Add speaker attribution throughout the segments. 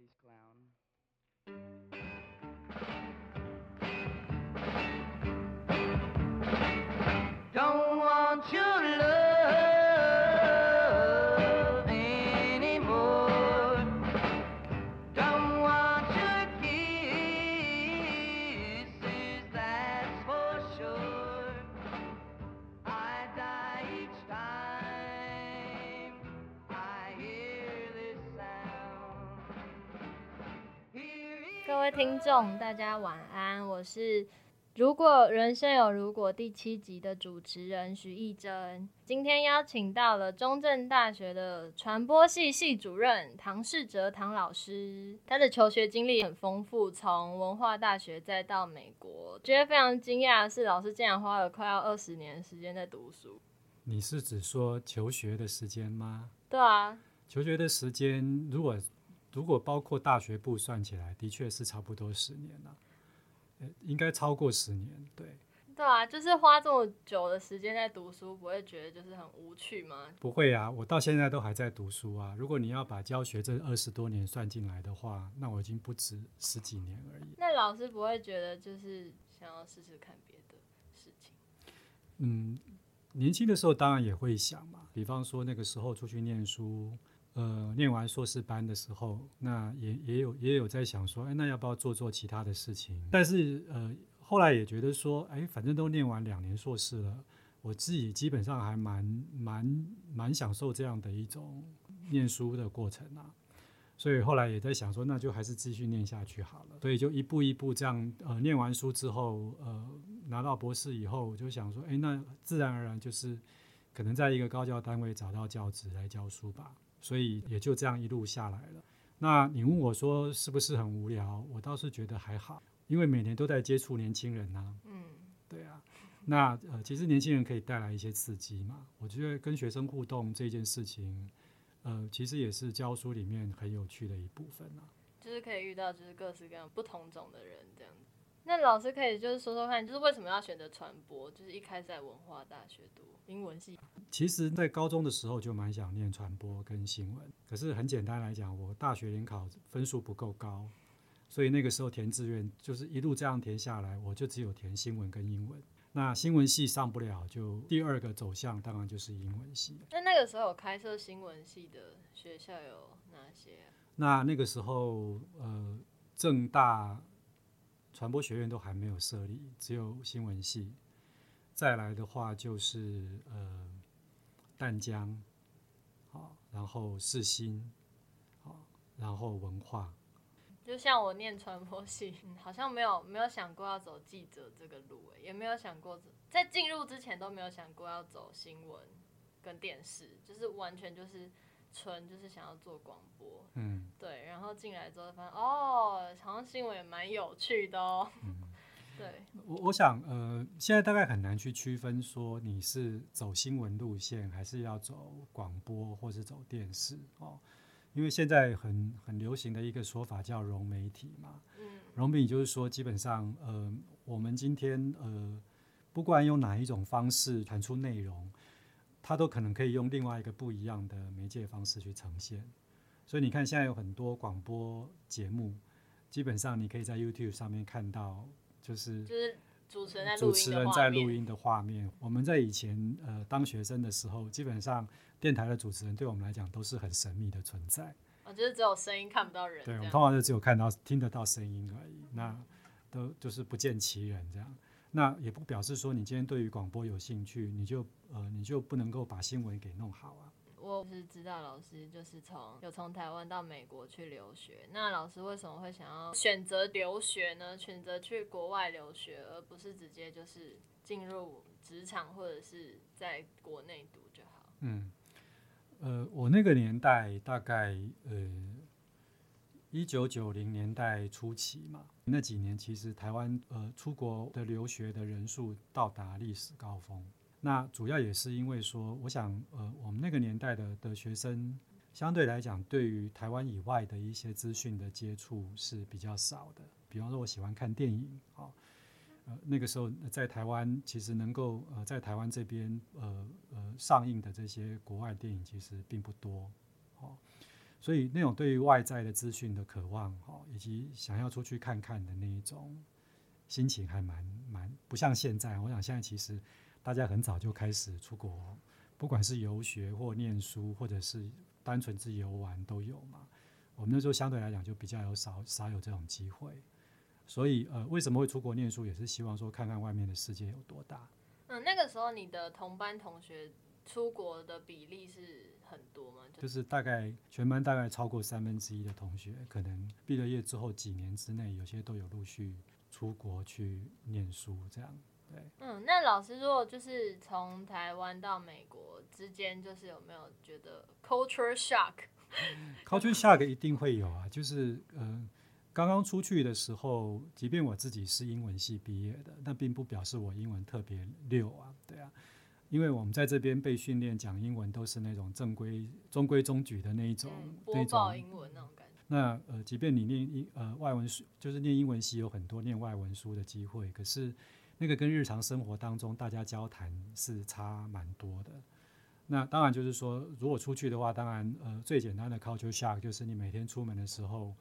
Speaker 1: 各位听众，大家晚安，我是《如果人生有如果》第七集的主持人徐艺珍。今天邀请到了中正大学的传播系系主任唐世哲唐老师，他的求学经历很丰富，从文化大学再到美国。觉得非常惊讶的是，老师竟然花了快要二十年的时间在读书。
Speaker 2: 你是指说求学的时间吗？
Speaker 1: 对啊，
Speaker 2: 求学的时间如果。如果包括大学部算起来，的确是差不多十年了，应该超过十年，对。
Speaker 1: 对啊，就是花这么久的时间在读书，不会觉得就是很无趣吗？
Speaker 2: 不会啊，我到现在都还在读书啊。如果你要把教学这二十多年算进来的话，那我已经不止十几年而已。
Speaker 1: 那老师不会觉得就是想要试试看别的事情？
Speaker 2: 嗯，年轻的时候当然也会想嘛，比方说那个时候出去念书。呃，念完硕士班的时候，那也也有也有在想说，哎，那要不要做做其他的事情？但是呃，后来也觉得说，哎，反正都念完两年硕士了，我自己基本上还蛮蛮蛮享受这样的一种念书的过程啊。所以后来也在想说，那就还是继续念下去好了。所以就一步一步这样，呃，念完书之后，呃，拿到博士以后，我就想说，哎，那自然而然就是可能在一个高教单位找到教职来教书吧。所以也就这样一路下来了。那你问我说是不是很无聊？我倒是觉得还好，因为每年都在接触年轻人呐。嗯，对啊。那呃，其实年轻人可以带来一些刺激嘛。我觉得跟学生互动这件事情，呃，其实也是教书里面很有趣的一部分啊。
Speaker 1: 就是可以遇到就是各式各样不同种的人这样子。那老师可以就是说说看，就是为什么要选择传播？就是一开始在文化大学读英文系。
Speaker 2: 其实，在高中的时候就蛮想念传播跟新闻，可是很简单来讲，我大学联考分数不够高，所以那个时候填志愿就是一路这样填下来，我就只有填新闻跟英文。那新闻系上不了，就第二个走向当然就是英文系。
Speaker 1: 那那个时候有开设新闻系的学校有哪些啊？
Speaker 2: 那那个时候，呃，正大。传播学院都还没有设立，只有新闻系。再来的话就是呃，淡江，好，然后世新，好，然后文化。
Speaker 1: 就像我念传播系，好像没有没有想过要走记者这个路，也没有想过在进入之前都没有想过要走新闻跟电视，就是完全就是。纯就是想要做广播，嗯，对，然后进来之后发现，哦，好像新闻也蛮有趣的哦，嗯，对，
Speaker 2: 我我想，呃，现在大概很难去区分说你是走新闻路线，还是要走广播，或是走电视哦，因为现在很很流行的一个说法叫融媒体嘛，嗯，融媒体就是说，基本上，呃，我们今天，呃，不管用哪一种方式传出内容。它都可能可以用另外一个不一样的媒介方式去呈现，所以你看，现在有很多广播节目，基本上你可以在 YouTube 上面看到，就是
Speaker 1: 就是主持人在
Speaker 2: 主持人在录音的画面。我们在以前呃当学生的时候，基本上电台的主持人对我们来讲都是很神秘的存在。
Speaker 1: 我觉得只有声音看不到人。
Speaker 2: 对，我们通常就只有看到听得到声音而已，那都就是不见其人这样。那也不表示说你今天对于广播有兴趣，你就呃你就不能够把新闻给弄好啊。
Speaker 1: 我是知道老师就是从有从台湾到美国去留学，那老师为什么会想要选择留学呢？选择去国外留学，而不是直接就是进入职场或者是在国内读就好？
Speaker 2: 嗯，呃，我那个年代大概呃。一九九零年代初期嘛，那几年其实台湾呃出国的留学的人数到达历史高峰。那主要也是因为说，我想呃我们那个年代的的学生相对来讲，对于台湾以外的一些资讯的接触是比较少的。比方说，我喜欢看电影啊，呃那个时候在台湾其实能够呃在台湾这边呃呃上映的这些国外电影其实并不多，所以那种对于外在的资讯的渴望，哈，以及想要出去看看的那一种心情，还蛮蛮不像现在。我想现在其实大家很早就开始出国，不管是游学或念书，或者是单纯自游玩都有嘛。我们那时候相对来讲就比较有少少有这种机会，所以呃，为什么会出国念书，也是希望说看看外面的世界有多大。
Speaker 1: 嗯，那个时候你的同班同学出国的比例是？很多吗？
Speaker 2: 就是大概全班大概超过三分之一的同学，可能毕了业之后几年之内，有些都有陆续出国去念书，这样。对，
Speaker 1: 嗯，那老师如果就是从台湾到美国之间，就是有没有觉得 culture shock？culture
Speaker 2: shock 一定会有啊，就是嗯，刚刚出去的时候，即便我自己是英文系毕业的，那并不表示我英文特别溜啊，对啊。因为我们在这边被训练讲英文，都是那种正规、中规中矩的那一种，
Speaker 1: 嗯、播报英文那种感觉。
Speaker 2: 那呃，即便你念英呃外文书，就是念英文系有很多念外文书的机会，可是那个跟日常生活当中大家交谈是差蛮多的。那当然就是说，如果出去的话，当然呃最简单的 culture shock 就是你每天出门的时候，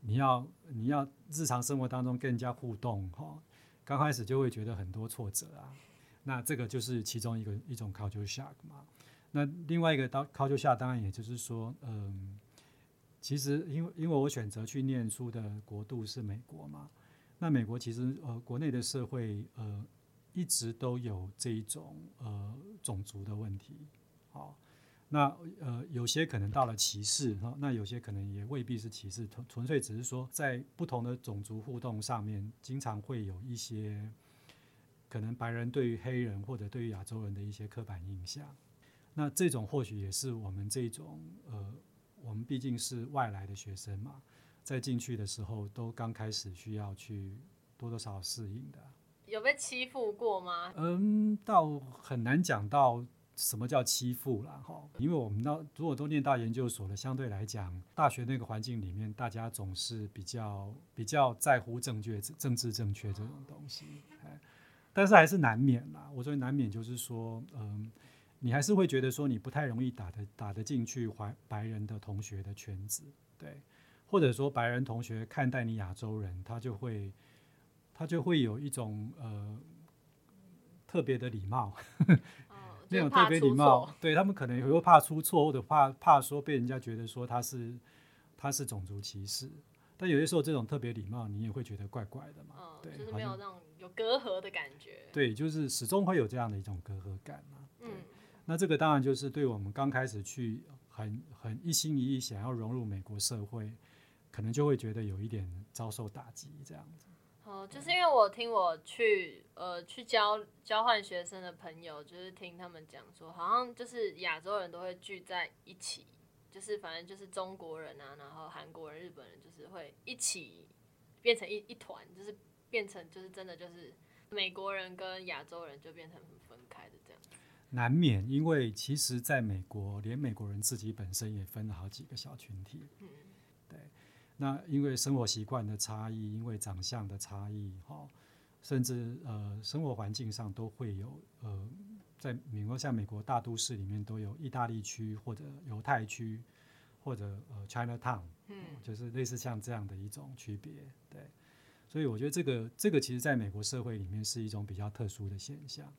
Speaker 2: 你要你要日常生活当中跟人家互动哈、哦，刚开始就会觉得很多挫折啊。那这个就是其中一个一种 culture shock 嘛。那另外一个到 culture shock，当然也就是说，嗯，其实因为因为我选择去念书的国度是美国嘛，那美国其实呃国内的社会呃一直都有这一种呃种族的问题。好，那呃有些可能到了歧视哈，那有些可能也未必是歧视，纯纯粹只是说在不同的种族互动上面，经常会有一些。可能白人对于黑人或者对于亚洲人的一些刻板印象，那这种或许也是我们这种呃，我们毕竟是外来的学生嘛，在进去的时候都刚开始需要去多多少少适应的。
Speaker 1: 有被欺负过吗？
Speaker 2: 嗯，倒很难讲到什么叫欺负了哈，因为我们到如果都念大研究所了，相对来讲，大学那个环境里面，大家总是比较比较在乎正确、政治正确这种东西。但是还是难免啦。我说难免就是说，嗯，你还是会觉得说你不太容易打得打得进去白白人的同学的圈子，对，或者说白人同学看待你亚洲人，他就会他就会有一种呃特别的礼貌，
Speaker 1: 哦、
Speaker 2: 那种特别礼貌，对他们可能也会怕出错，或者怕怕说被人家觉得说他是他是种族歧视。但有些时候这种特别礼貌，你也会觉得怪怪的嘛，
Speaker 1: 哦、
Speaker 2: 对，
Speaker 1: 就是没有那种。有隔阂的感觉，
Speaker 2: 对，就是始终会有这样的一种隔阂感嘛。
Speaker 1: 嗯，
Speaker 2: 那这个当然就是对我们刚开始去很很一心一意想要融入美国社会，可能就会觉得有一点遭受打击这样子。
Speaker 1: 哦，就是因为我听我去呃去交交换学生的朋友，就是听他们讲说，好像就是亚洲人都会聚在一起，就是反正就是中国人啊，然后韩国人、日本人就是会一起变成一一团，就是。变成就是真的就是美国人跟亚洲人就变成很分开的这样，
Speaker 2: 难免，因为其实在美国，连美国人自己本身也分了好几个小群体。
Speaker 1: 嗯，
Speaker 2: 对。那因为生活习惯的差异，因为长相的差异，哈，甚至呃生活环境上都会有呃，在美国像美国大都市里面都有意大利区或者犹太区或者呃 Chinatown，
Speaker 1: 嗯，
Speaker 2: 就是类似像这样的一种区别，对。所以我觉得这个这个其实在美国社会里面是一种比较特殊的现象。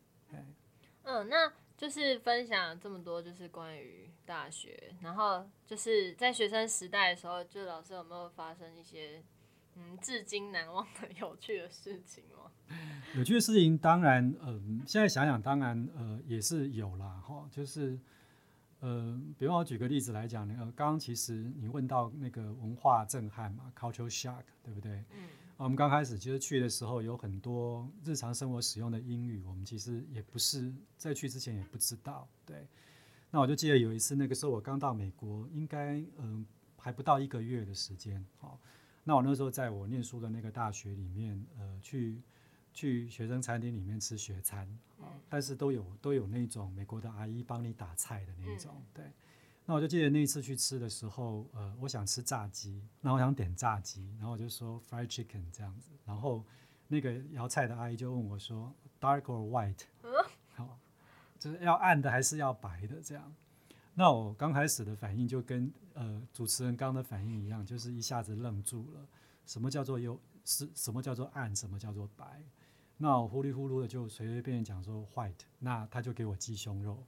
Speaker 1: 嗯，那就是分享这么多，就是关于大学，然后就是在学生时代的时候，就老师有没有发生一些嗯至今难忘的有趣的事情吗？
Speaker 2: 有趣的事情当然，嗯、呃，现在想想当然呃也是有啦哈，就是呃，比方我举个例子来讲，那个刚刚其实你问到那个文化震撼嘛，cultural shock，对不对？
Speaker 1: 嗯。
Speaker 2: 我们刚开始其实去的时候，有很多日常生活使用的英语，我们其实也不是在去之前也不知道。对，那我就记得有一次，那个时候我刚到美国，应该嗯还不到一个月的时间。好，那我那时候在我念书的那个大学里面，呃，去去学生餐厅里面吃学餐，但是都有都有那种美国的阿姨帮你打菜的那种，对。那我就记得那一次去吃的时候，呃，我想吃炸鸡，那我想点炸鸡，然后我就说 fried chicken 这样子，然后那个摇菜的阿姨就问我说 dark or white，好，就是要暗的还是要白的这样，那我刚开始的反应就跟呃主持人刚刚的反应一样，就是一下子愣住了。什么叫做有？是什么叫做暗？什么叫做白？那我糊里糊涂的就随随便便讲说 white，那他就给我鸡胸肉。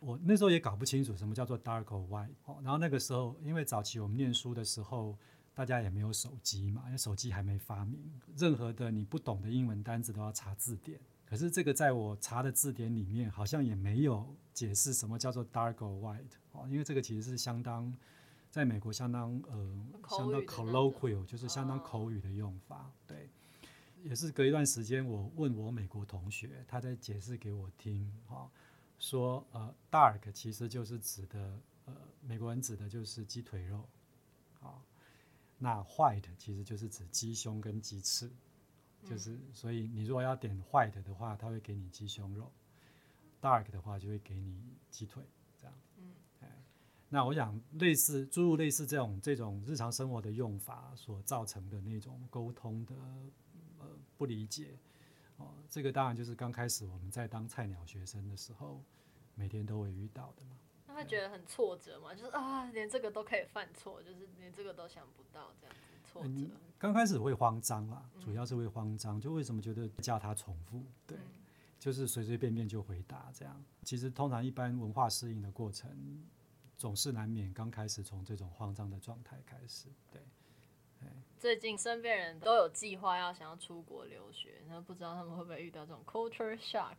Speaker 2: 我那时候也搞不清楚什么叫做 dark or white。然后那个时候，因为早期我们念书的时候，大家也没有手机嘛，因为手机还没发明，任何的你不懂的英文单字都要查字典。可是这个在我查的字典里面，好像也没有解释什么叫做 dark or white 哦，因为这个其实是相当在美国相当呃相当 colloquial，就是相当口语的用法。对，也是隔一段时间，我问我美国同学，他在解释给我听，哈，说呃 dark 其实就是指的呃美国人指的就是鸡腿肉，好，那 white 其实就是指鸡胸跟鸡翅。就是，所以你如果要点 white 的话，他会给你鸡胸肉；dark 的话，就会给你鸡腿，这样。嗯，哎那我想类似诸如类似这种这种日常生活的用法所造成的那种沟通的呃不理解，哦，这个当然就是刚开始我们在当菜鸟学生的时候，每天都会遇到的嘛。
Speaker 1: 那会觉得很挫折嘛？就是啊，连这个都可以犯错，就是连这个都想不到这样子。
Speaker 2: 嗯，刚开始会慌张啦，主要是会慌张，就为什么觉得叫他重复？对，就是随随便便就回答这样。其实通常一般文化适应的过程，总是难免刚开始从这种慌张的状态开始。对，
Speaker 1: 最近身边人都有计划要想要出国留学，那不知道他们会不会遇到这种 culture shock？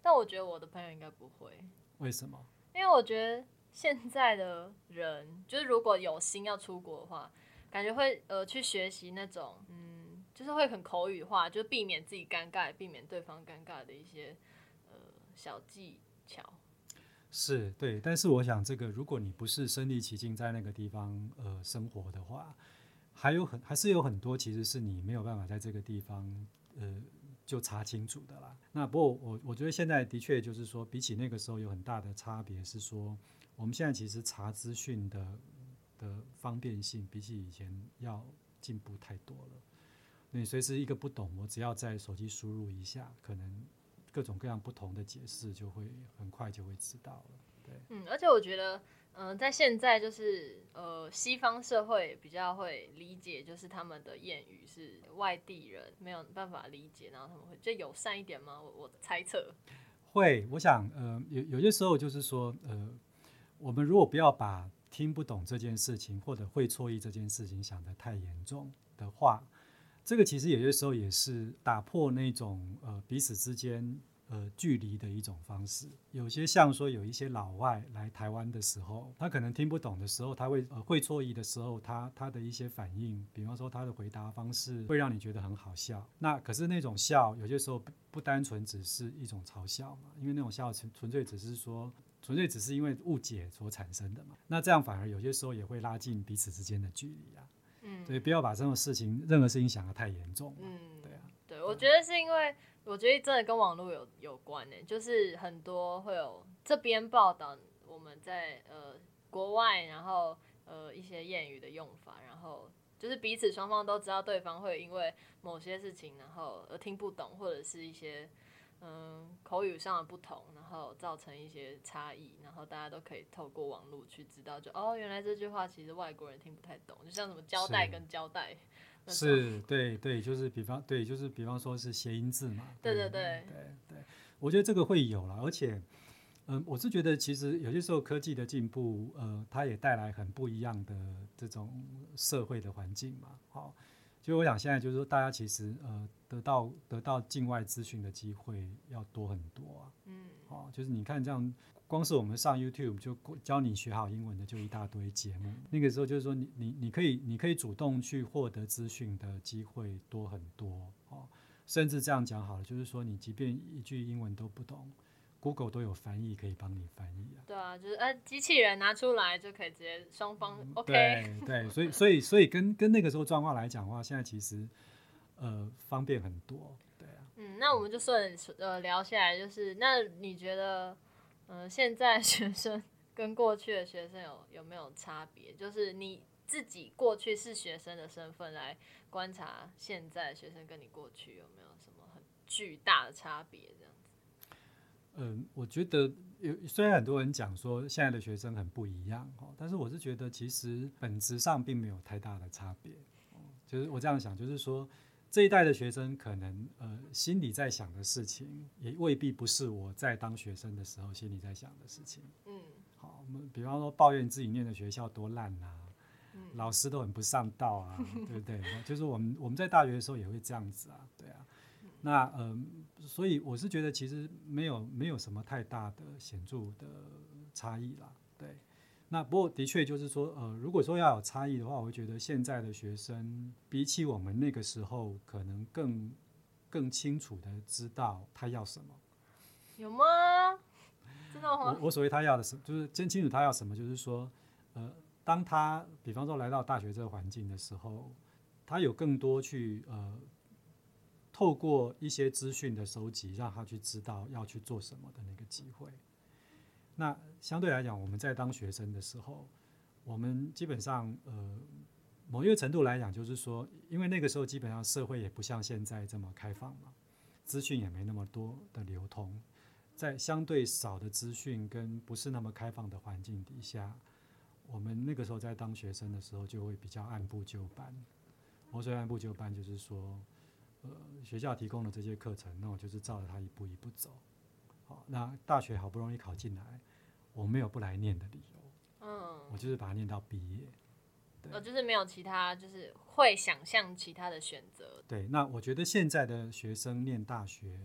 Speaker 1: 但我觉得我的朋友应该不会。
Speaker 2: 为什么？
Speaker 1: 因为我觉得现在的人，就是如果有心要出国的话。感觉会呃去学习那种嗯，就是会很口语化，就避免自己尴尬，避免对方尴尬的一些呃小技巧。
Speaker 2: 是对，但是我想这个，如果你不是身临其境在那个地方呃生活的话，还有很还是有很多其实是你没有办法在这个地方呃就查清楚的啦。那不过我我觉得现在的确就是说，比起那个时候有很大的差别是说，我们现在其实查资讯的。的方便性比起以前要进步太多了。你随时一个不懂，我只要在手机输入一下，可能各种各样不同的解释就会很快就会知道了。对，
Speaker 1: 嗯，而且我觉得，嗯、在现在就是呃，西方社会比较会理解，就是他们的谚语是外地人没有办法理解，然后他们会就友善一点吗？我我猜测
Speaker 2: 会。我想，呃，有有些时候就是说，呃，我们如果不要把听不懂这件事情，或者会错意这件事情想得太严重的话，这个其实有些时候也是打破那种呃彼此之间呃距离的一种方式。有些像说有一些老外来台湾的时候，他可能听不懂的时候，他会呃会错意的时候，他他的一些反应，比方说他的回答方式会让你觉得很好笑。那可是那种笑有些时候不，不单纯只是一种嘲笑嘛，因为那种笑纯纯粹只是说。纯粹只是因为误解所产生的嘛，那这样反而有些时候也会拉近彼此之间的距离啊。嗯，所以不要把这种事情，任何事情想得太严重。嗯，对啊。
Speaker 1: 对，我觉得是因为，我觉得真的跟网络有有关呢，就是很多会有这边报道我们在呃国外，然后呃一些谚语的用法，然后就是彼此双方都知道对方会因为某些事情，然后而听不懂，或者是一些。嗯，口语上的不同，然后造成一些差异，然后大家都可以透过网络去知道就，就哦，原来这句话其实外国人听不太懂，就像什么交代跟胶带，
Speaker 2: 是，对对，就是比方对，就是比方说是谐音字嘛，
Speaker 1: 对对对对。
Speaker 2: 对，我觉得这个会有了，而且，嗯，我是觉得其实有些时候科技的进步，呃，它也带来很不一样的这种社会的环境嘛，好。就我想，现在就是说，大家其实呃，得到得到境外资讯的机会要多很多啊。嗯，哦，就是你看这样，光是我们上 YouTube 就教你学好英文的就一大堆节目。那个时候就是说你，你你你可以你可以主动去获得资讯的机会多很多。哦，甚至这样讲好了，就是说你即便一句英文都不懂。Google 都有翻译可以帮你翻译啊。
Speaker 1: 对啊，就是呃，机器人拿出来就可以直接双方、嗯、OK。
Speaker 2: 对对，所以所以所以跟跟那个时候状况来讲的话，现在其实呃方便很多。对啊。
Speaker 1: 嗯，那我们就顺呃聊下来，就是那你觉得嗯、呃、现在学生跟过去的学生有有没有差别？就是你自己过去是学生的身份来观察现在学生跟你过去有没有什么很巨大的差别？这样。
Speaker 2: 嗯，我觉得有虽然很多人讲说现在的学生很不一样哦，但是我是觉得其实本质上并没有太大的差别。就是我这样想，就是说这一代的学生可能呃心里在想的事情，也未必不是我在当学生的时候心里在想的事情。嗯，好，我们比方说抱怨自己念的学校多烂啊，嗯，老师都很不上道啊，对不对？就是我们我们在大学的时候也会这样子啊，对啊。那嗯、呃，所以我是觉得其实没有没有什么太大的显著的差异啦，对。那不过的确就是说，呃，如果说要有差异的话，我会觉得现在的学生比起我们那个时候，可能更更清楚的知道他要什么。
Speaker 1: 有吗？真的吗？
Speaker 2: 我我所谓他要的是，就是真清楚他要什么，就是说，呃，当他比方说来到大学这个环境的时候，他有更多去呃。透过一些资讯的收集，让他去知道要去做什么的那个机会。那相对来讲，我们在当学生的时候，我们基本上呃，某一个程度来讲，就是说，因为那个时候基本上社会也不像现在这么开放嘛，资讯也没那么多的流通，在相对少的资讯跟不是那么开放的环境底下，我们那个时候在当学生的时候，就会比较按部就班。我说按部就班，就是说。呃，学校提供的这些课程，那我就是照着他一步一步走。好，那大学好不容易考进来，我没有不来念的理由。嗯，我就是把它念到毕业。
Speaker 1: 对，就是没有其他，就是会想象其他的选择。
Speaker 2: 对，那我觉得现在的学生念大学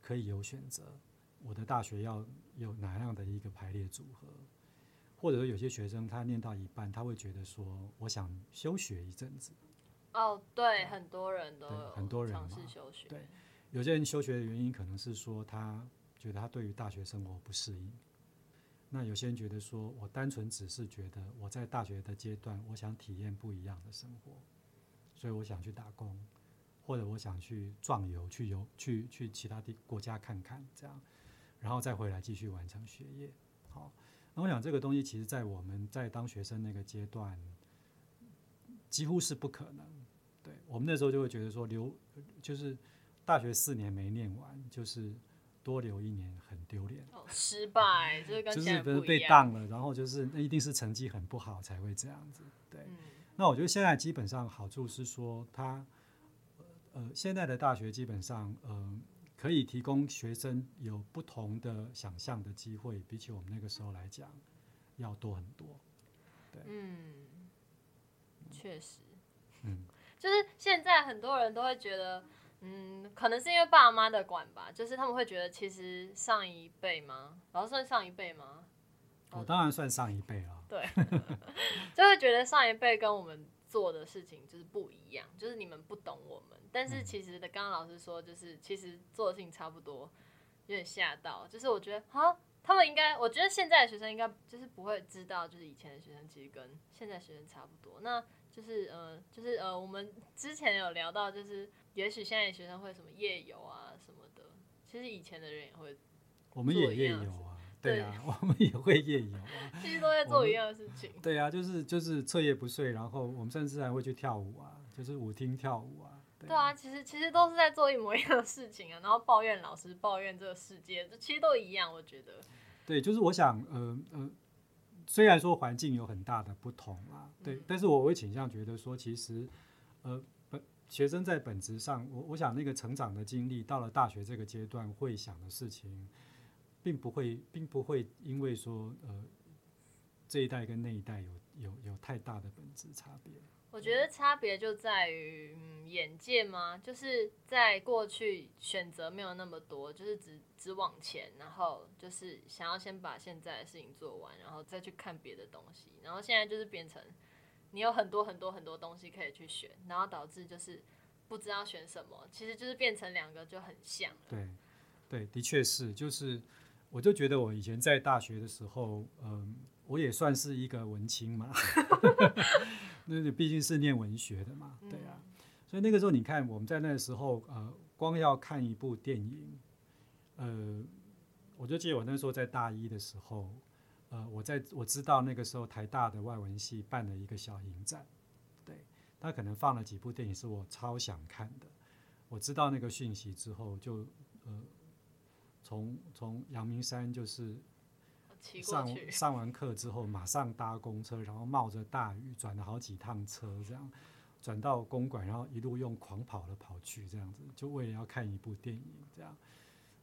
Speaker 2: 可以有选择。我的大学要有哪样的一个排列组合？或者说有些学生他念到一半，他会觉得说，我想休学一阵子。
Speaker 1: 哦、oh，对，很多人都有
Speaker 2: 很多人尝试休学。对，有些人休学的原因可能是说他觉得他对于大学生活不适应。那有些人觉得说我单纯只是觉得我在大学的阶段，我想体验不一样的生活，所以我想去打工，或者我想去壮游，去游去去其他地国家看看，这样，然后再回来继续完成学业。好，那我想这个东西其实在我们在当学生那个阶段，几乎是不可能。对，我们那时候就会觉得说留就是大学四年没念完，就是多留一年很丢脸，
Speaker 1: 哦，失败就是跟
Speaker 2: 就是被当了，然后就是那一定是成绩很不好才会这样子。对，嗯，那我觉得现在基本上好处是说，他呃现在的大学基本上呃可以提供学生有不同的想象的机会，比起我们那个时候来讲要多很多。对，
Speaker 1: 嗯，确实，嗯。就是现在很多人都会觉得，嗯，可能是因为爸妈的管吧，就是他们会觉得，其实上一辈吗？然后算上一辈吗？
Speaker 2: 我当然算上一辈了。
Speaker 1: 对，就会觉得上一辈跟我们做的事情就是不一样，就是你们不懂我们。但是其实的，刚刚老师说，就是其实做的事情差不多，有点吓到。就是我觉得，哈，他们应该，我觉得现在的学生应该就是不会知道，就是以前的学生其实跟现在学生差不多。那就是呃，就是呃，我们之前有聊到，就是也许现在学生会什么夜游啊什么的，其实以前的人也会，
Speaker 2: 我们也夜游啊，对啊，我们也会夜游啊，
Speaker 1: 其实都在做一样的事情。
Speaker 2: 对啊，就是就是彻夜不睡，然后我们甚至还会去跳舞啊，就是舞厅跳舞啊。对啊，
Speaker 1: 其实其实都是在做一模一样的事情啊，然后抱怨老师，抱怨这个世界，这其实都一样，我觉得。
Speaker 2: 对，就是我想，呃呃。虽然说环境有很大的不同啊，对，但是我会倾向觉得说，其实，呃，本学生在本质上，我我想那个成长的经历，到了大学这个阶段会想的事情，并不会，并不会因为说，呃，这一代跟那一代有有有太大的本质差别。
Speaker 1: 我觉得差别就在于，嗯，眼界吗？就是在过去选择没有那么多，就是只只往前，然后就是想要先把现在的事情做完，然后再去看别的东西。然后现在就是变成你有很多很多很多东西可以去选，然后导致就是不知道选什么，其实就是变成两个就很像。
Speaker 2: 对，对，的确是，就是我就觉得我以前在大学的时候，嗯，我也算是一个文青嘛。那你毕竟是念文学的嘛，对啊，所以那个时候你看我们在那个时候，呃，光要看一部电影，呃，我就记得我那时候在大一的时候，呃，我在我知道那个时候台大的外文系办了一个小影展，对，他可能放了几部电影是我超想看的，我知道那个讯息之后就，呃，从从阳明山就是
Speaker 1: 上
Speaker 2: 上完课之后，马上搭公车，然后冒着大雨转了好几趟车，这样转到公馆，然后一路用狂跑的跑去，这样子就为了要看一部电影，这样。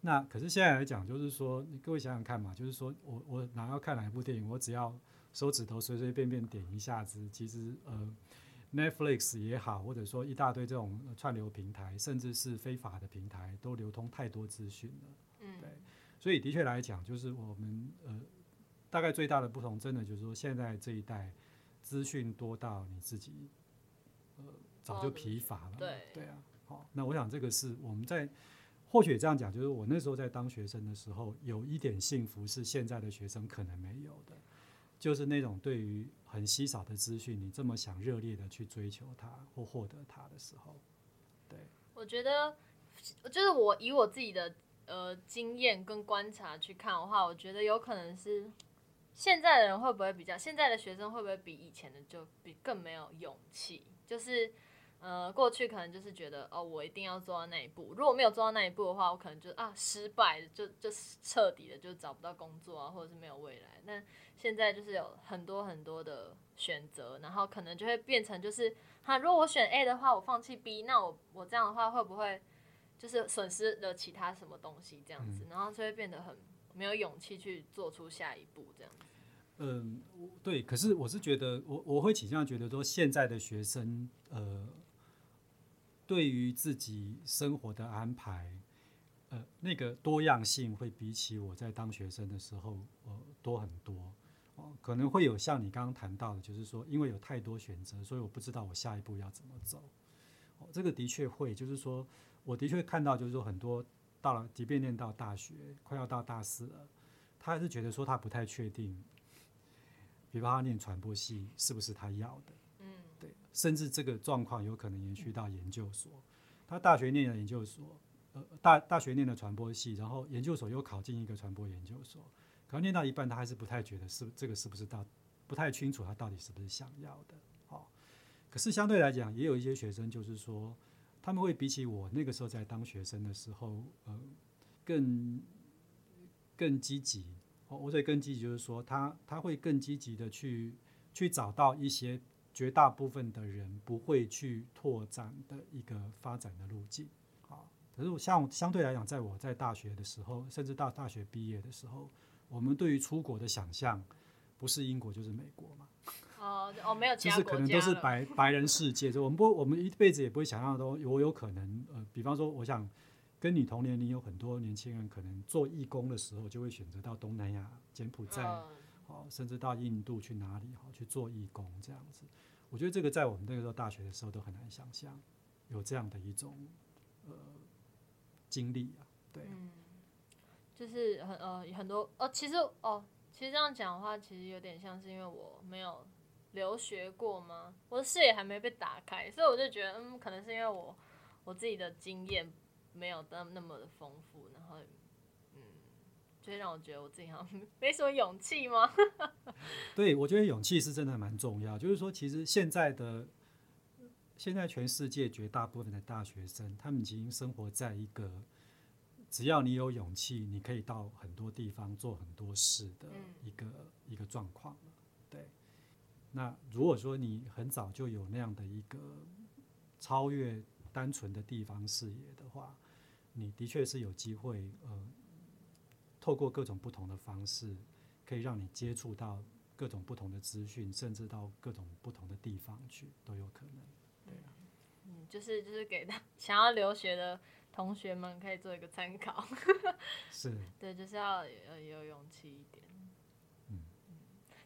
Speaker 2: 那可是现在来讲，就是说，你各位想想看嘛，就是说我我哪要看哪一部电影，我只要手指头随随便便点一下子，其实呃，Netflix 也好，或者说一大堆这种串流平台，甚至是非法的平台，都流通太多资讯了。嗯，对，所以的确来讲，就是我们呃，大概最大的不同，真的就是说，现在这一代资讯多到你自己呃早就疲乏了。
Speaker 1: 对，
Speaker 2: 对啊。好，那我想这个是我们在。或许这样讲，就是我那时候在当学生的时候，有一点幸福是现在的学生可能没有的，就是那种对于很稀少的资讯，你这么想热烈的去追求它或获得它的时候，对。
Speaker 1: 我觉得，就是我以我自己的呃经验跟观察去看的话，我觉得有可能是现在的人会不会比较，现在的学生会不会比以前的就比更没有勇气，就是。呃，过去可能就是觉得哦，我一定要做到那一步。如果没有做到那一步的话，我可能就啊失败，就就彻底的就找不到工作啊，或者是没有未来。那现在就是有很多很多的选择，然后可能就会变成就是，哈，如果我选 A 的话，我放弃 B，那我我这样的话会不会就是损失了其他什么东西这样子？然后就会变得很没有勇气去做出下一步这样子。
Speaker 2: 嗯，对。可是我是觉得，我我会倾向觉得说，现在的学生呃。对于自己生活的安排，呃，那个多样性会比起我在当学生的时候，呃，多很多。哦，可能会有像你刚刚谈到的，就是说，因为有太多选择，所以我不知道我下一步要怎么走。哦，这个的确会，就是说，我的确看到，就是说，很多到了，即便念到大学，快要到大四了，他还是觉得说他不太确定，比方他念传播系是不是他要的。嗯，对甚至这个状况有可能延续到研究所。他大学念了研究所，呃，大大学念了传播系，然后研究所又考进一个传播研究所，可能念到一半，他还是不太觉得是这个是不是到，不太清楚他到底是不是想要的。哦，可是相对来讲，也有一些学生就是说，他们会比起我那个时候在当学生的时候，呃，更更积极。哦，我所以更积极就是说，他他会更积极的去去找到一些。绝大部分的人不会去拓展的一个发展的路径，啊，可是我像相对来讲，在我在大学的时候，甚至到大学毕业的时候，我们对于出国的想象，不是英国就是美国嘛。
Speaker 1: 哦哦，没有，
Speaker 2: 就是可能都是白白人世界，就我们不，我们一辈子也不会想象到，我有可能，呃，比方说，我想跟你同年龄有很多年轻人，可能做义工的时候，就会选择到东南亚、柬埔寨。嗯。甚至到印度去哪里哈去做义工这样子，我觉得这个在我们那个时候大学的时候都很难想象有这样的一种呃经历啊，对，
Speaker 1: 嗯，就是很呃很多哦，其实哦，其实这样讲的话，其实有点像是因为我没有留学过吗？我的视野还没被打开，所以我就觉得嗯，可能是因为我我自己的经验没有那那么的丰富，然后。嗯就会让我觉得我自己好像没什么勇气吗？
Speaker 2: 对，我觉得勇气是真的蛮重要。就是说，其实现在的现在全世界绝大部分的大学生，他们已经生活在一个只要你有勇气，你可以到很多地方做很多事的一个、嗯、一个状况。对。那如果说你很早就有那样的一个超越单纯的地方视野的话，你的确是有机会，呃。透过各种不同的方式，可以让你接触到各种不同的资讯，甚至到各种不同的地方去都有可能。对啊，
Speaker 1: 嗯，就是就是给 想要留学的同学们可以做一个参考。
Speaker 2: 是。
Speaker 1: 对，就是要有有勇气一点。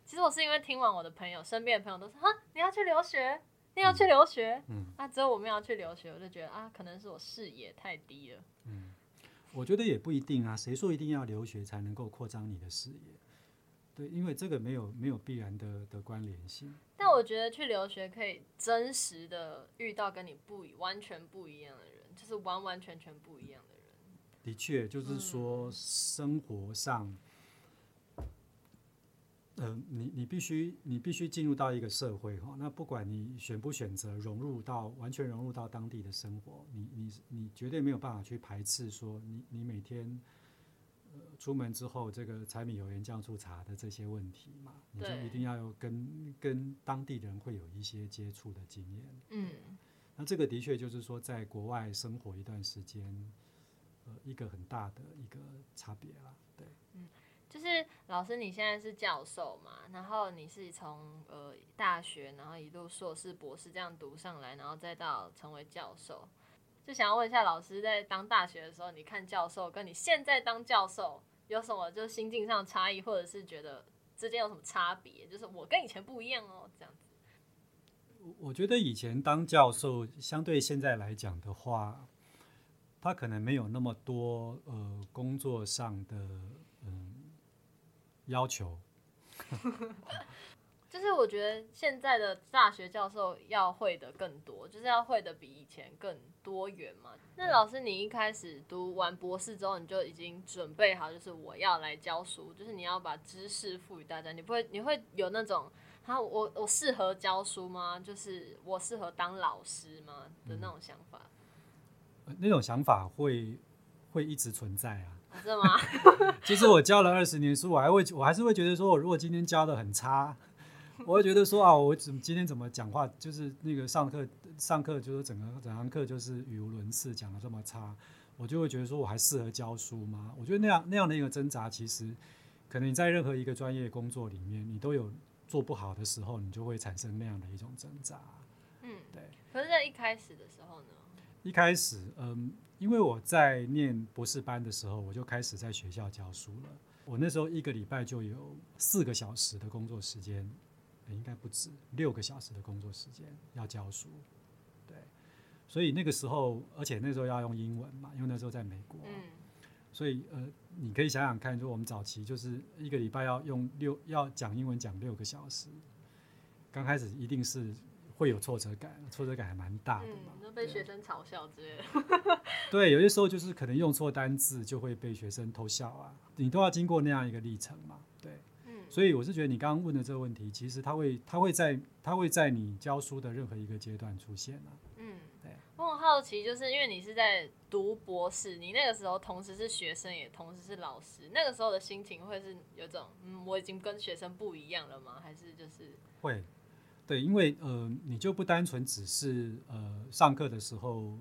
Speaker 1: 嗯。其实我是因为听完我的朋友身边的朋友都说，哈，你要去留学，你要去留学，嗯，啊，只有我们要去留学，我就觉得啊，可能是我视野太低了。嗯。
Speaker 2: 我觉得也不一定啊，谁说一定要留学才能够扩张你的视野？对，因为这个没有没有必然的的关联性。
Speaker 1: 但我觉得去留学可以真实的遇到跟你不完全不一样的人，就是完完全全不一样的人。
Speaker 2: 的确，就是说生活上。嗯、呃，你你必须你必须进入到一个社会哈，那不管你选不选择融入到完全融入到当地的生活，你你你绝对没有办法去排斥说你你每天出门之后这个柴米油盐酱醋茶的这些问题嘛，你就一定要有跟跟当地人会有一些接触的经验。
Speaker 1: 嗯，
Speaker 2: 那这个的确就是说，在国外生活一段时间，呃，一个很大的一个差别啦。
Speaker 1: 就是老师你现在是教授嘛，然后你是从呃大学，然后一路硕士、博士这样读上来，然后再到成为教授。就想要问一下老师，在当大学的时候，你看教授跟你现在当教授有什么就心境上差异，或者是觉得之间有什么差别？就是我跟以前不一样哦，这样子。
Speaker 2: 我觉得以前当教授，相对现在来讲的话，他可能没有那么多呃工作上的要求。
Speaker 1: 就是我觉得现在的大学教授要会的更多，就是要会的比以前更多元嘛。那老师，你一开始读完博士之后，你就已经准备好，就是我要来教书，就是你要把知识赋予大家。你不会，你会有那种，啊，我我适合教书吗？就是我适合当老师吗的那种想法？
Speaker 2: 嗯，那种想法会会一直存在啊？
Speaker 1: 是吗？
Speaker 2: 其实我教了二十年书，我还会，我还是会觉得说，我如果今天教的很差。我会觉得说啊，我怎么今天怎么讲话，就是那个上课上课就是整个整堂课就是语无伦次，讲的这么差，我就会觉得说我还适合教书吗？我觉得那样那样的一个挣扎，其实可能你在任何一个专业工作里面，你都有做不好的时候，你就会产生那样的一种挣扎。
Speaker 1: 嗯，
Speaker 2: 对。
Speaker 1: 可是，在一开始的时候呢？
Speaker 2: 一开始，嗯，因为我在念博士班的时候，我就开始在学校教书了。我那时候一个礼拜就有四个小时的工作时间。应该不止六个小时的工作时间要教书，对，所以那个时候，而且那时候要用英文嘛，因为那时候在美国，嗯，所以呃，你可以想想看，就我们早期就是一个礼拜要用六要讲英文讲六个小时，刚开始一定是会有挫折感，挫折感还蛮大的嘛，
Speaker 1: 嗯，就被学生嘲笑之类的，
Speaker 2: 对，有些时候就是可能用错单字就会被学生偷笑啊，你都要经过那样一个历程嘛，对。所以我是觉得你刚刚问的这个问题，其实它会，它会在，它会在你教书的任何一个阶段出现啊。
Speaker 1: 嗯，对。我很好奇，就是因为你是在读博士，你那个时候同时是学生，也同时是老师，那个时候的心情会是有种，嗯，我已经跟学生不一样了吗？还是就是
Speaker 2: 会？对，因为呃，你就不单纯只是呃上课的时候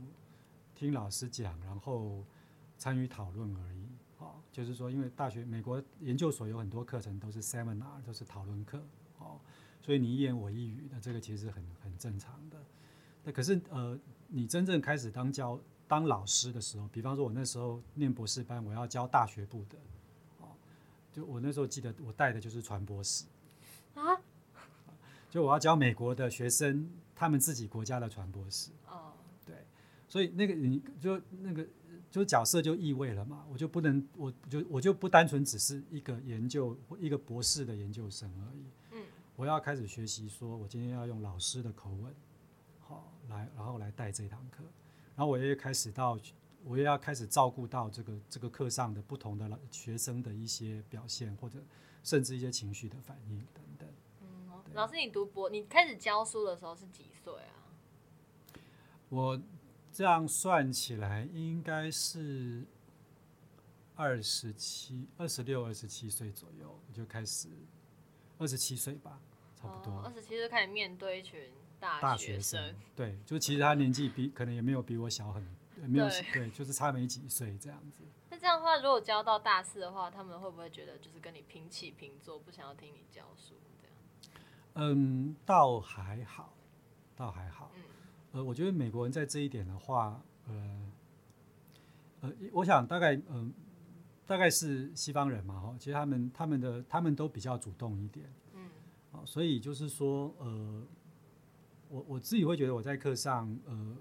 Speaker 2: 听老师讲，然后参与讨论而已。就是说，因为大学美国研究所有很多课程都是 seminar，都是讨论课，哦，所以你一言我一语的，这个其实很很正常的。那可是呃，你真正开始当教当老师的时候，比方说我那时候念博士班，我要教大学部的，哦，就我那时候记得我带的就是传播史啊，就我要教美国的学生他们自己国家的传播史，哦，对，所以那个你就那个。就角色就意味了嘛，我就不能，我就我就不单纯只是一个研究一个博士的研究生而已。嗯，我要开始学习，说我今天要用老师的口吻，好来，然后来带这堂课，然后我也开始到，我也要开始照顾到这个这个课上的不同的学生的一些表现，或者甚至一些情绪的反应等等。
Speaker 1: 嗯，老师，你读博，你开始教书的时候是几岁啊？
Speaker 2: 我。这样算起来应该是二十七、二十六、二十七岁左右，我就开始二十七岁吧，差不多。
Speaker 1: 二十七岁开始面对一群大学生，
Speaker 2: 对，就其实他年纪比可能也没有比我小很，没有对，对，就是差没几岁这样子。
Speaker 1: 那这样的话，如果教到大四的话，他们会不会觉得就是跟你平起平坐，不想要听你教书？
Speaker 2: 嗯，倒还好，倒还好。嗯。呃，我觉得美国人在这一点的话，呃，呃，我想大概，嗯、呃，大概是西方人嘛，哈，其实他们他们的他们都比较主动一点，嗯，啊，所以就是说，呃，我我自己会觉得我在课上，呃，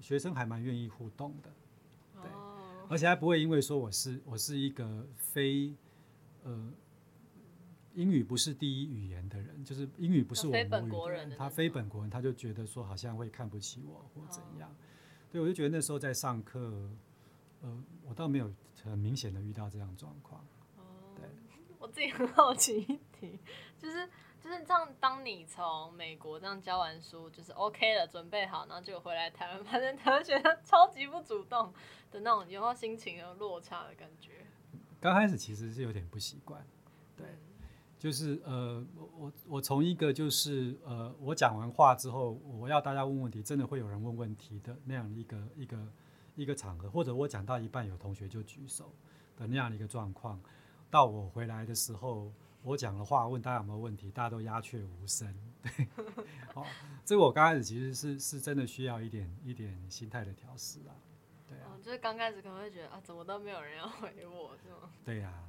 Speaker 2: 学生还蛮愿意互动的，对，哦、而且还不会因为说我是我是一个非，呃。英语不是第一语言的人，就是英语不是我母语的人，非本国人，他非本国人，他就觉得说好像会看不起我或怎样。哦、对，我就觉得那时候在上课，呃，我倒没有很明显的遇到这样状况。哦，对，
Speaker 1: 我自己很好奇一题，就是就是这样，当你从美国这样教完书，就是 OK 了，准备好，然后就回来台湾，发现台湾学生超级不主动的那种，有没有心情有落差的感觉？
Speaker 2: 刚开始其实是有点不习惯，对，就是呃，我我从一个就是呃，我讲完话之后，我要大家问问题，真的会有人问问题的那样一个一个一个场合，或者我讲到一半有同学就举手的那样的一个状况，到我回来的时候，我讲的话问大家有没有问题，大家都鸦雀无声，对，哦，这个我刚开始其实是是真的需要一点一点心态的调试啊。对啊，
Speaker 1: 就是刚开始可能会觉得啊，怎么都没有人要回我，是吗？
Speaker 2: 对呀、啊。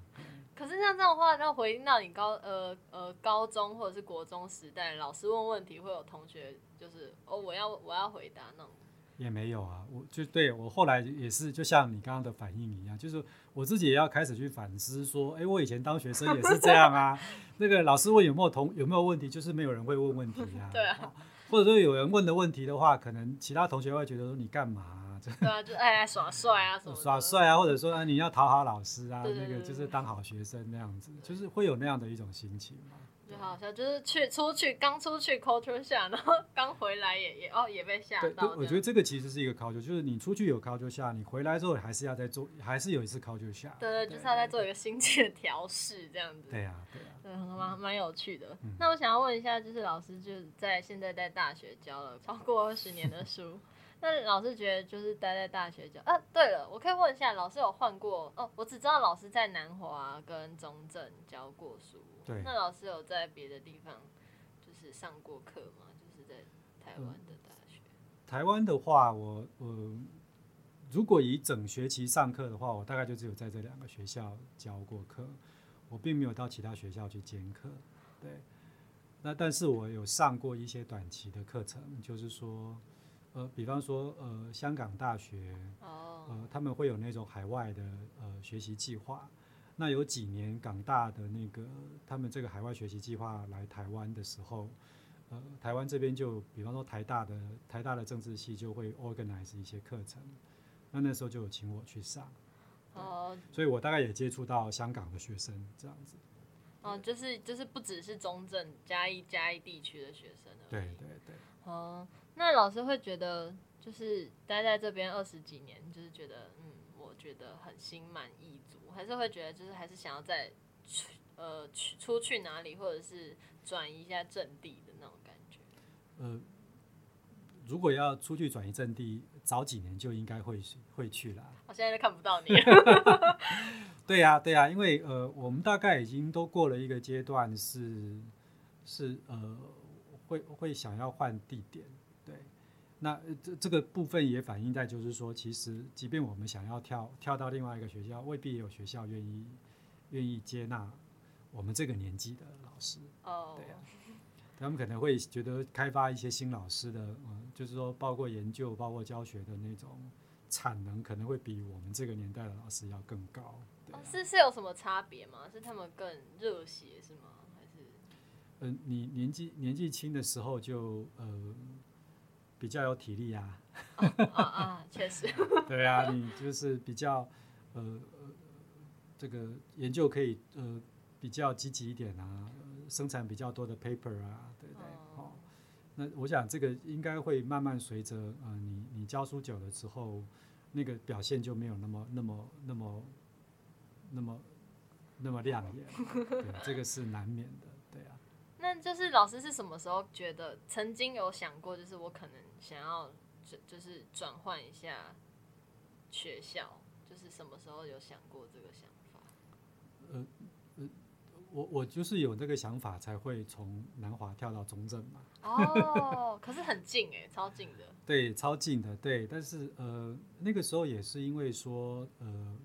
Speaker 1: 可是像这种话，要回应到你高呃呃高中或者是国中时代，老师问问题，会有同学就是哦，我要我要回答那种。
Speaker 2: 也没有啊，我就对我后来也是，就像你刚刚的反应一样，就是我自己也要开始去反思，说，哎、欸，我以前当学生也是这样啊。那个老师问有没有同有没有问题，就是没有人会问问题啊。
Speaker 1: 对啊。
Speaker 2: 或者说有人问的问题的话，可能其他同学会觉得说你干嘛、啊？
Speaker 1: 对啊，就爱爱耍帅啊什么。
Speaker 2: 耍帅啊，或者说啊你要讨好老师啊，那个就是当好学生那样子，就是会有那样的一种心情嘛。
Speaker 1: 就好像就是去出去刚出去 culture shock，然后 刚回来也也哦也被吓到。
Speaker 2: 我觉得这个其实是一个 culture，就是你出去有 culture shock，你回来之后还是要再做，还是有一次 culture shock。
Speaker 1: 对对，就是要再做一个心情的调试这样子。
Speaker 2: 对啊对啊。
Speaker 1: 对，蛮蛮有趣的。那我想要问一下，就是老师就是在现在在大学教了超过二十年的书。那老师觉得就是待在大学教啊？对了，我可以问一下，老师有换过哦？我只知道老师在南华跟中正教过书。
Speaker 2: 对。
Speaker 1: 那老师有在别的地方就是上过课吗？就是在台湾的大学。
Speaker 2: 嗯、台湾的话，我我如果以整学期上课的话，我大概就只有在这两个学校教过课，我并没有到其他学校去兼课。对。那但是我有上过一些短期的课程，就是说。呃，比方说，呃，香港大学，呃，他们会有那种海外的呃学习计划。那有几年港大的那个他们这个海外学习计划来台湾的时候，呃，台湾这边就比方说台大的台大的政治系就会 organize 一些课程，那那时候就有请我去上。哦，所以我大概也接触到香港的学生这样子。
Speaker 1: 哦，就是就是不只是中正嘉义嘉义地区的学生。
Speaker 2: 对对对。
Speaker 1: 哦。那老师会觉得，就是待在这边二十几年，就是觉得，嗯，我觉得很心满意足，还是会觉得，就是还是想要再去，呃，去出去哪里，或者是转移一下阵地的那种感觉。
Speaker 2: 呃，如果要出去转移阵地，早几年就应该会会去了。
Speaker 1: 我现在都看不到你。
Speaker 2: 对呀、啊，对呀、啊，因为呃，我们大概已经都过了一个阶段是，是是呃，会会想要换地点。那这这个部分也反映在，就是说，其实即便我们想要跳跳到另外一个学校，未必有学校愿意愿意接纳我们这个年纪的老师。哦，对呀，他们可能会觉得开发一些新老师的，嗯，就是说，包括研究、包括教学的那种产能，可能会比我们这个年代的老师要更高。对啊。
Speaker 1: 是是有什么差别吗？是他们更热血是吗？还是？
Speaker 2: 嗯，你年纪年纪轻的时候就呃。比较有体力啊，
Speaker 1: 啊啊，确实。
Speaker 2: 对啊，你就是比较呃这个研究可以呃比较积极一点啊，生产比较多的 paper 啊，对不对？哦，那我想这个应该会慢慢随着呃你你教书久了之后，那个表现就没有那么那么那么那么那么亮眼，对，这个是难免的。
Speaker 1: 那就是老师是什么时候觉得曾经有想过，就是我可能。想要就就是转换一下学校，就是什么时候有想过这个想法？
Speaker 2: 呃呃，我我就是有那个想法，才会从南华跳到中正嘛。
Speaker 1: 哦，可是很近哎，超近的。
Speaker 2: 对，超近的，对。但是呃，那个时候也是因为说呃，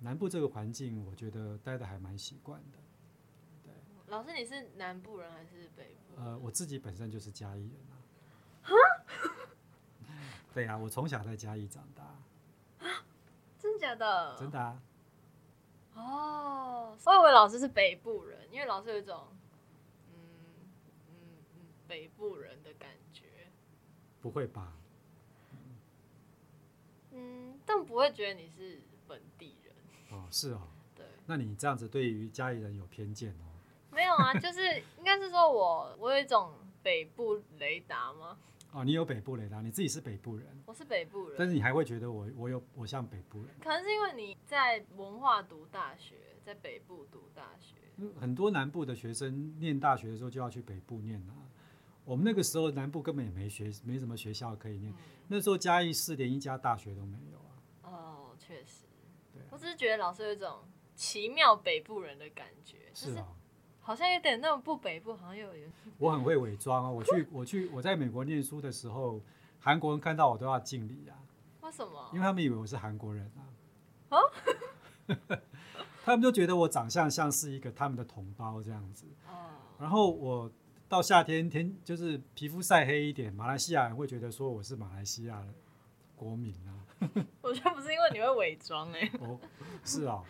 Speaker 2: 南部这个环境，我觉得待的还蛮习惯的。对，
Speaker 1: 老师，你是南部人还是北部？
Speaker 2: 呃，我自己本身就是嘉义人。对呀、啊，我从小在嘉义长大。
Speaker 1: 真假的？
Speaker 2: 真的啊。
Speaker 1: 哦，我以为老师是北部人，因为老师有一种，嗯嗯嗯，北部人的感觉。
Speaker 2: 不会吧？
Speaker 1: 嗯，但不会觉得你是本地人。
Speaker 2: 哦，是哦。
Speaker 1: 对。
Speaker 2: 那你这样子对于嘉义人有偏见哦？
Speaker 1: 没有啊，就是应该是说我我有一种北部雷达吗？
Speaker 2: 哦，你有北部雷达，你自己是北部人，
Speaker 1: 我是北部人，
Speaker 2: 但是你还会觉得我我有我像北部人？
Speaker 1: 可能是因为你在文化读大学，在北部读大学。
Speaker 2: 很多南部的学生念大学的时候就要去北部念啊。我们那个时候南部根本也没学，没什么学校可以念。嗯、那时候嘉义市连一家大学都没有啊。
Speaker 1: 哦，确实。对、啊。我只是觉得老师有一种奇妙北部人的感觉。是啊。好像有点那种不北部，好像又有点。
Speaker 2: 我很会伪装啊！我去，我去，我在美国念书的时候，韩国人看到我都要敬礼啊。
Speaker 1: 为什么？
Speaker 2: 因为他们以为我是韩国人啊。啊？他们就觉得我长相像是一个他们的同胞这样子。哦。然后我到夏天天就是皮肤晒黑一点，马来西亚人会觉得说我是马来西亚的国民啊。
Speaker 1: 我觉得不是因为你会伪装哎。
Speaker 2: 哦，是啊。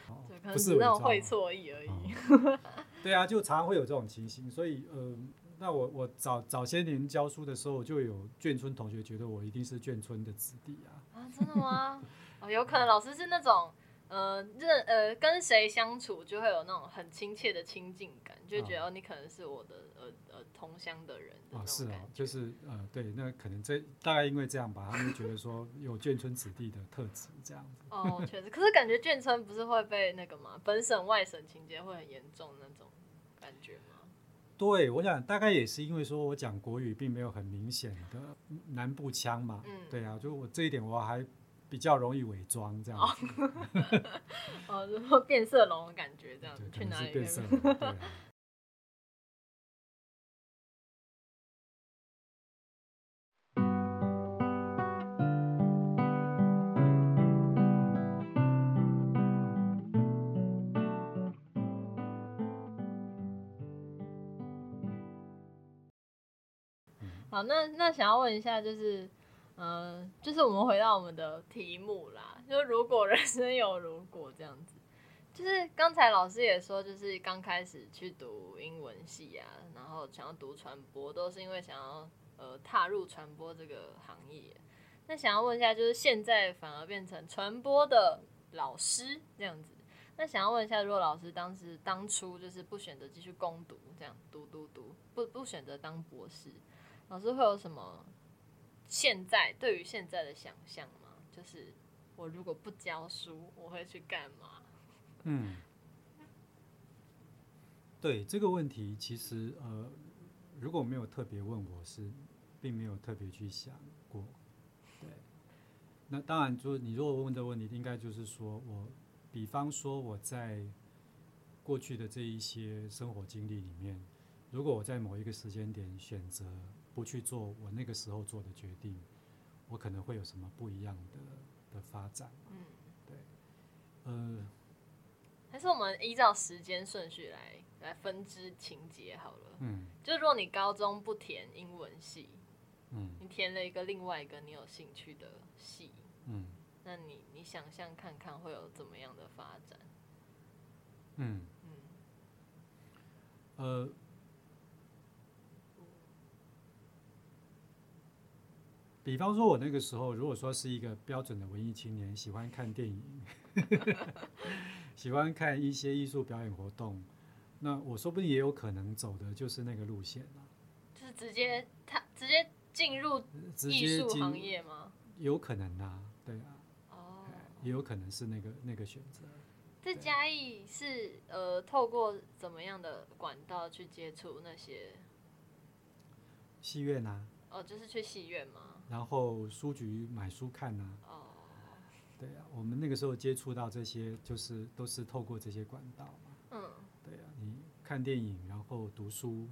Speaker 1: 可能是那种会错意而已。
Speaker 2: 哦对啊，就常常会有这种情形，所以呃，那我我早早些年教书的时候，就有眷村同学觉得我一定是眷村的子弟啊。
Speaker 1: 啊，真的吗？哦，有可能老师是那种。呃，认呃跟谁相处就会有那种很亲切的亲近感，就觉得哦，你可能是我的呃呃同乡的人的
Speaker 2: 啊，是啊，就是呃对，那可能这大概因为这样吧，他们觉得说有眷村子弟的特质这样子。
Speaker 1: 哦，确实，可是感觉眷村不是会被那个嘛？本省外省情节会很严重那种感觉吗？
Speaker 2: 对，我想大概也是因为说我讲国语并没有很明显的南部腔嘛，嗯，对啊，就我这一点我还。比较容易伪装这样子，
Speaker 1: 哦，然后变色龙的感觉这样子，去哪里
Speaker 2: 变色龙？对。
Speaker 1: 好，那那想要问一下，就是。嗯，就是我们回到我们的题目啦，就如果人生有如果这样子，就是刚才老师也说，就是刚开始去读英文系啊，然后想要读传播，都是因为想要呃踏入传播这个行业。那想要问一下，就是现在反而变成传播的老师这样子，那想要问一下，如果老师当时当初就是不选择继续攻读，这样读读读，不不选择当博士，老师会有什么？现在对于现在的想象吗？就是我如果不教书，我会去干嘛？
Speaker 2: 嗯，对这个问题，其实呃，如果没有特别问我是，并没有特别去想过。对，那当然，就你如果问这问题，应该就是说我，比方说我在过去的这一些生活经历里面，如果我在某一个时间点选择。不去做我那个时候做的决定，我可能会有什么不一样的的发展？嗯，对，呃，
Speaker 1: 还是我们依照时间顺序来来分支情节好了。嗯，就如果你高中不填英文系，嗯，你填了一个另外一个你有兴趣的系，嗯，那你你想象看看会有怎么样的发展？
Speaker 2: 嗯嗯，呃。比方说，我那个时候如果说是一个标准的文艺青年，喜欢看电影，喜欢看一些艺术表演活动，那我说不定也有可能走的就是那个路线啊。
Speaker 1: 就是直接他直接进入艺术行业吗？
Speaker 2: 有可能啊，对啊。哦。也有可能是那个那个选择。
Speaker 1: 在嘉义是呃，透过怎么样的管道去接触那些
Speaker 2: 戏院啊？
Speaker 1: 哦，就是去戏院吗？
Speaker 2: 然后书局买书看呐、啊，哦，对啊，我们那个时候接触到这些，就是都是透过这些管道嘛，嗯，对啊，你看电影，然后读书，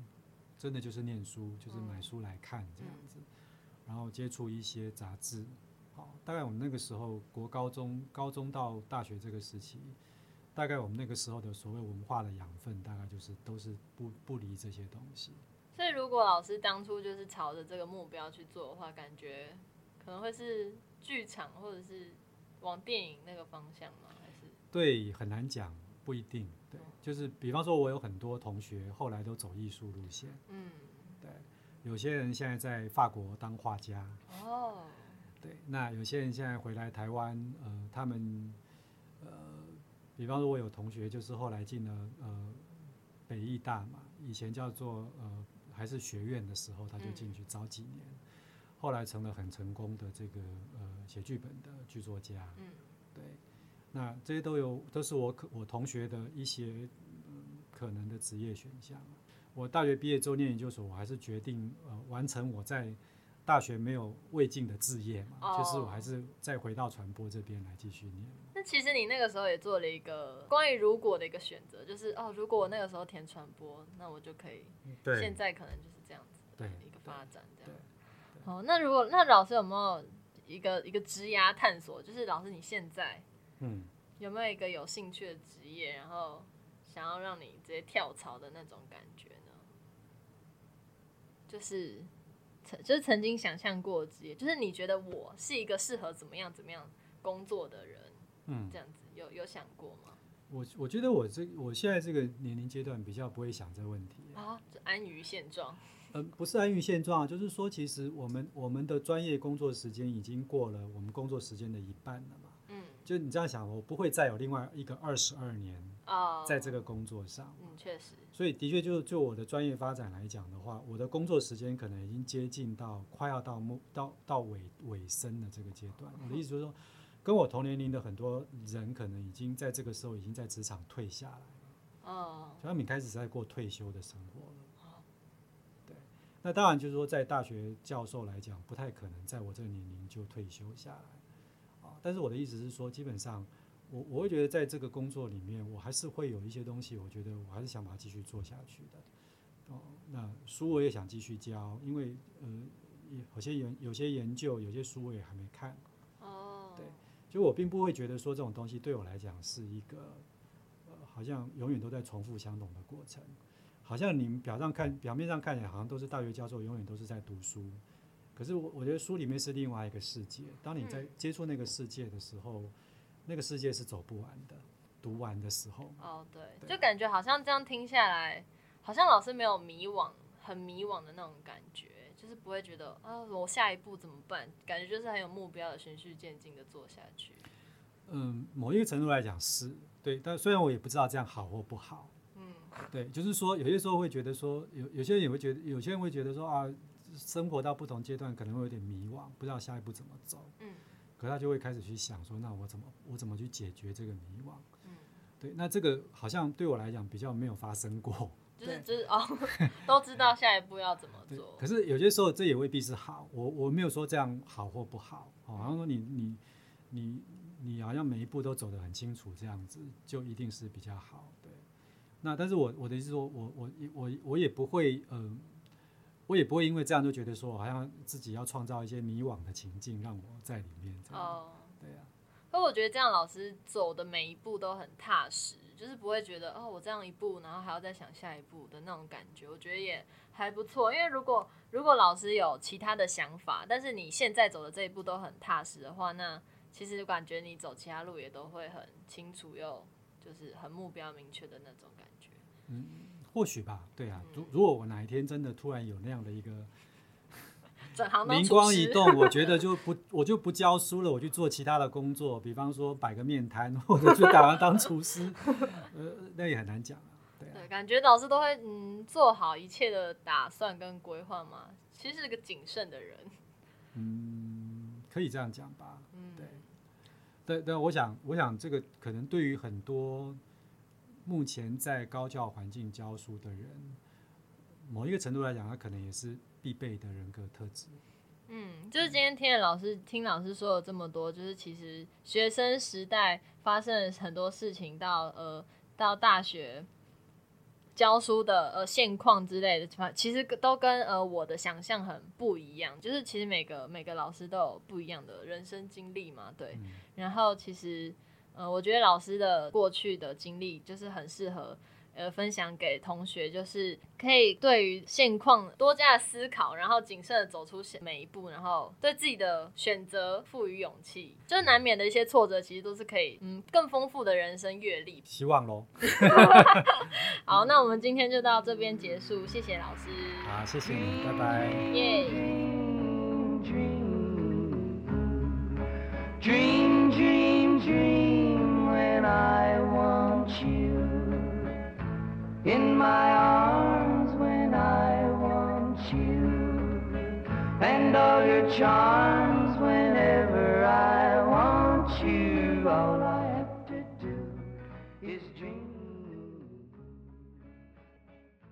Speaker 2: 真的就是念书，就是买书来看这样子，然后接触一些杂志，好，大概我们那个时候国高中，高中到大学这个时期，大概我们那个时候的所谓文化的养分，大概就是都是不不离这些东西。
Speaker 1: 所以，如果老师当初就是朝着这个目标去做的话，感觉可能会是剧场，或者是往电影那个方向吗？还是？
Speaker 2: 对，很难讲，不一定。对，就是比方说，我有很多同学后来都走艺术路线。嗯，对，有些人现在在法国当画家。哦。对，那有些人现在回来台湾，呃，他们，呃，比方说，我有同学就是后来进了呃北艺大嘛，以前叫做呃。还是学院的时候，他就进去早几年，后来成了很成功的这个呃写剧本的剧作家。嗯，对，那这些都有都是我可我同学的一些、嗯、可能的职业选项。我大学毕业之后念研究所，我还是决定呃完成我在大学没有未尽的志业嘛，哦、就是我还是再回到传播这边来继续念。
Speaker 1: 那其实你那个时候也做了一个关于如果的一个选择，就是哦，如果我那个时候填传播，那我就可以。对。现在可能就是这样子的一个发展，这样。好，那如果那老师有没有一个一个职涯探索？就是老师你现在嗯有没有一个有兴趣的职业，然后想要让你直接跳槽的那种感觉呢？就是曾就是曾经想象过的职业，就是你觉得我是一个适合怎么样怎么样工作的人，嗯，这样子有有想过吗？
Speaker 2: 我我觉得我这我现在这个年龄阶段比较不会想这个问题
Speaker 1: 啊，就安于现状。
Speaker 2: 嗯、呃，不是安于现状，就是说其实我们我们的专业工作时间已经过了我们工作时间的一半了嘛。嗯，就你这样想，我不会再有另外一个二十二年啊，在这个工作上。哦、
Speaker 1: 嗯，确实。
Speaker 2: 所以，的确，就就我的专业发展来讲的话，我的工作时间可能已经接近到快要到末到到尾尾声的这个阶段。我的意思就是说，跟我同年龄的很多人，可能已经在这个时候已经在职场退下来了。哦，所以他们开始在过退休的生活了。对，那当然就是说，在大学教授来讲，不太可能在我这个年龄就退休下来。啊，但是我的意思是说，基本上。我我会觉得在这个工作里面，我还是会有一些东西，我觉得我还是想把它继续做下去的。哦，那书我也想继续教，因为呃，有些研有些研究，有些书我也还没看。哦。对，就我并不会觉得说这种东西对我来讲是一个，呃，好像永远都在重复相同的过程。好像你们表上看表面上看起来好像都是大学教授，永远都是在读书。可是我我觉得书里面是另外一个世界。当你在接触那个世界的时候。那个世界是走不完的，读完的时候。
Speaker 1: 哦，对，对，就感觉好像这样听下来，好像老师没有迷惘，很迷惘的那种感觉，就是不会觉得啊，我下一步怎么办？感觉就是很有目标的，循序渐进的做下去。
Speaker 2: 嗯，某一个程度来讲是对，但虽然我也不知道这样好或不好。嗯，对，就是说有些时候会觉得说，有有些人也会觉得，有些人会觉得说啊，生活到不同阶段可能会有点迷惘，不知道下一步怎么走。嗯。可他就会开始去想说，那我怎么我怎么去解决这个迷惘？嗯，对，那这个好像对我来讲比较没有发生过，
Speaker 1: 就是就是哦，都知道下一步要怎么做。
Speaker 2: 可是有些时候这也未必是好，我我没有说这样好或不好，好像说你你你你好像每一步都走得很清楚，这样子就一定是比较好。对，那但是我我的意思说，我我我我也不会嗯。呃我也不会因为这样就觉得说，好像自己要创造一些迷惘的情境，让我在里面。哦，对啊。
Speaker 1: 可我觉得这样老师走的每一步都很踏实，就是不会觉得哦，我这样一步，然后还要再想下一步的那种感觉。我觉得也还不错，因为如果如果老师有其他的想法，但是你现在走的这一步都很踏实的话，那其实感觉你走其他路也都会很清楚，又就是很目标明确的那种感觉。
Speaker 2: 嗯。或许吧，对啊。如如果我哪一天真的突然有那样的一个灵光一动，我觉得 就不我就不教书了，我去做其他的工作，比方说摆个面摊，或者去打算当厨师，呃，那也很难讲啊。对啊，
Speaker 1: 对，感觉老师都会嗯做好一切的打算跟规划嘛。其实是个谨慎的人。
Speaker 2: 嗯，可以这样讲吧。嗯，对。但但我想，我想这个可能对于很多。目前在高教环境教书的人，某一个程度来讲，他可能也是必备的人格特质。
Speaker 1: 嗯，就是今天听老师听老师说了这么多，就是其实学生时代发生了很多事情到，到呃到大学教书的呃现况之类的，其实都跟呃我的想象很不一样。就是其实每个每个老师都有不一样的人生经历嘛，对。嗯、然后其实。呃，我觉得老师的过去的经历就是很适合，呃，分享给同学，就是可以对于现况多加的思考，然后谨慎的走出每一步，然后对自己的选择赋予勇气。就是难免的一些挫折，其实都是可以，嗯，更丰富的人生阅历。
Speaker 2: 希望喽。
Speaker 1: 好，那我们今天就到这边结束，谢谢老师。
Speaker 2: 好，谢谢你，拜拜。
Speaker 1: 耶。
Speaker 3: in my arms when I want you and all your charms.